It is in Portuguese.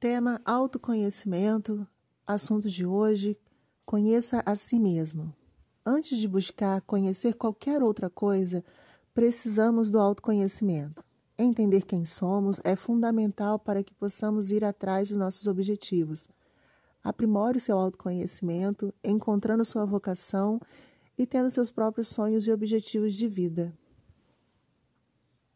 Tema autoconhecimento. Assunto de hoje: conheça a si mesmo. Antes de buscar conhecer qualquer outra coisa, precisamos do autoconhecimento. Entender quem somos é fundamental para que possamos ir atrás dos nossos objetivos. Aprimore o seu autoconhecimento, encontrando sua vocação e tendo seus próprios sonhos e objetivos de vida.